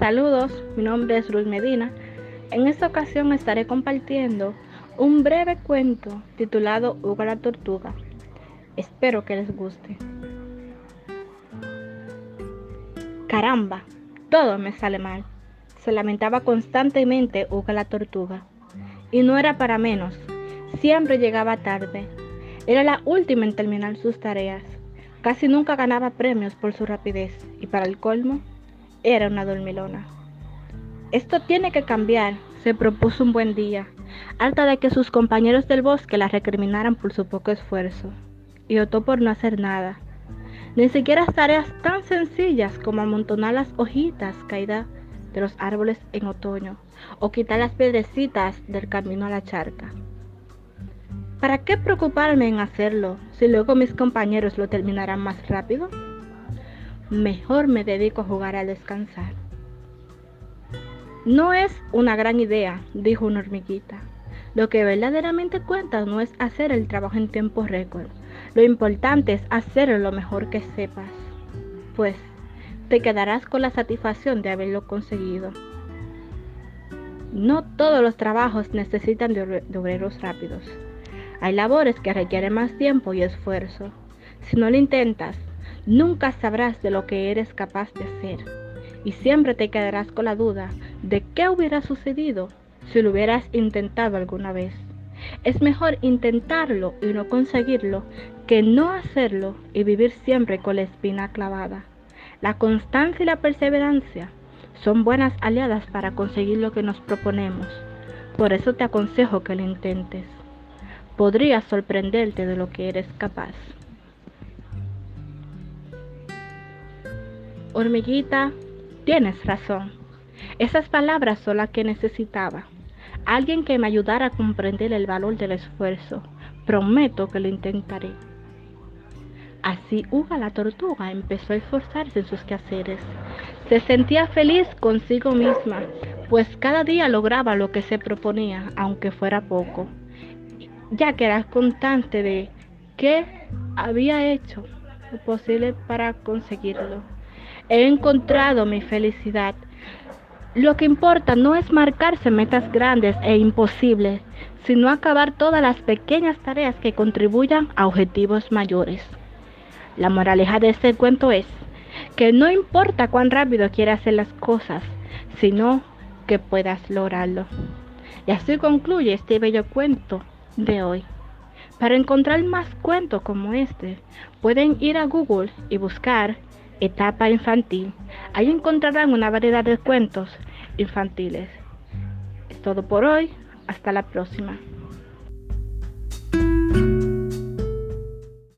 Saludos, mi nombre es Ruth Medina. En esta ocasión estaré compartiendo un breve cuento titulado Hugo la Tortuga. Espero que les guste. Caramba, todo me sale mal. Se lamentaba constantemente Hugo la Tortuga. Y no era para menos. Siempre llegaba tarde. Era la última en terminar sus tareas. Casi nunca ganaba premios por su rapidez. Y para el colmo, era una dormilona. Esto tiene que cambiar, se propuso un buen día, harta de que sus compañeros del bosque la recriminaran por su poco esfuerzo, y optó por no hacer nada. Ni siquiera tareas tan sencillas como amontonar las hojitas caídas de los árboles en otoño o quitar las piedrecitas del camino a la charca. ¿Para qué preocuparme en hacerlo si luego mis compañeros lo terminarán más rápido? Mejor me dedico a jugar a descansar. No es una gran idea, dijo una hormiguita. Lo que verdaderamente cuenta no es hacer el trabajo en tiempo récord. Lo importante es hacerlo lo mejor que sepas. Pues te quedarás con la satisfacción de haberlo conseguido. No todos los trabajos necesitan de, obreros rápidos. Hay labores que requieren más tiempo y esfuerzo. Si no lo intentas, Nunca sabrás de lo que eres capaz de hacer y siempre te quedarás con la duda de qué hubiera sucedido si lo hubieras intentado alguna vez. Es mejor intentarlo y no conseguirlo que no hacerlo y vivir siempre con la espina clavada. La constancia y la perseverancia son buenas aliadas para conseguir lo que nos proponemos. Por eso te aconsejo que lo intentes. Podrías sorprenderte de lo que eres capaz. Hormiguita, tienes razón. Esas palabras son las que necesitaba. Alguien que me ayudara a comprender el valor del esfuerzo. Prometo que lo intentaré. Así Uga la tortuga empezó a esforzarse en sus quehaceres. Se sentía feliz consigo misma, pues cada día lograba lo que se proponía, aunque fuera poco, ya que era constante de qué había hecho lo posible para conseguirlo. He encontrado mi felicidad. Lo que importa no es marcarse metas grandes e imposibles, sino acabar todas las pequeñas tareas que contribuyan a objetivos mayores. La moraleja de este cuento es que no importa cuán rápido quieras hacer las cosas, sino que puedas lograrlo. Y así concluye este bello cuento de hoy. Para encontrar más cuentos como este, pueden ir a Google y buscar etapa infantil. Ahí encontrarán una variedad de cuentos infantiles. Es todo por hoy. Hasta la próxima.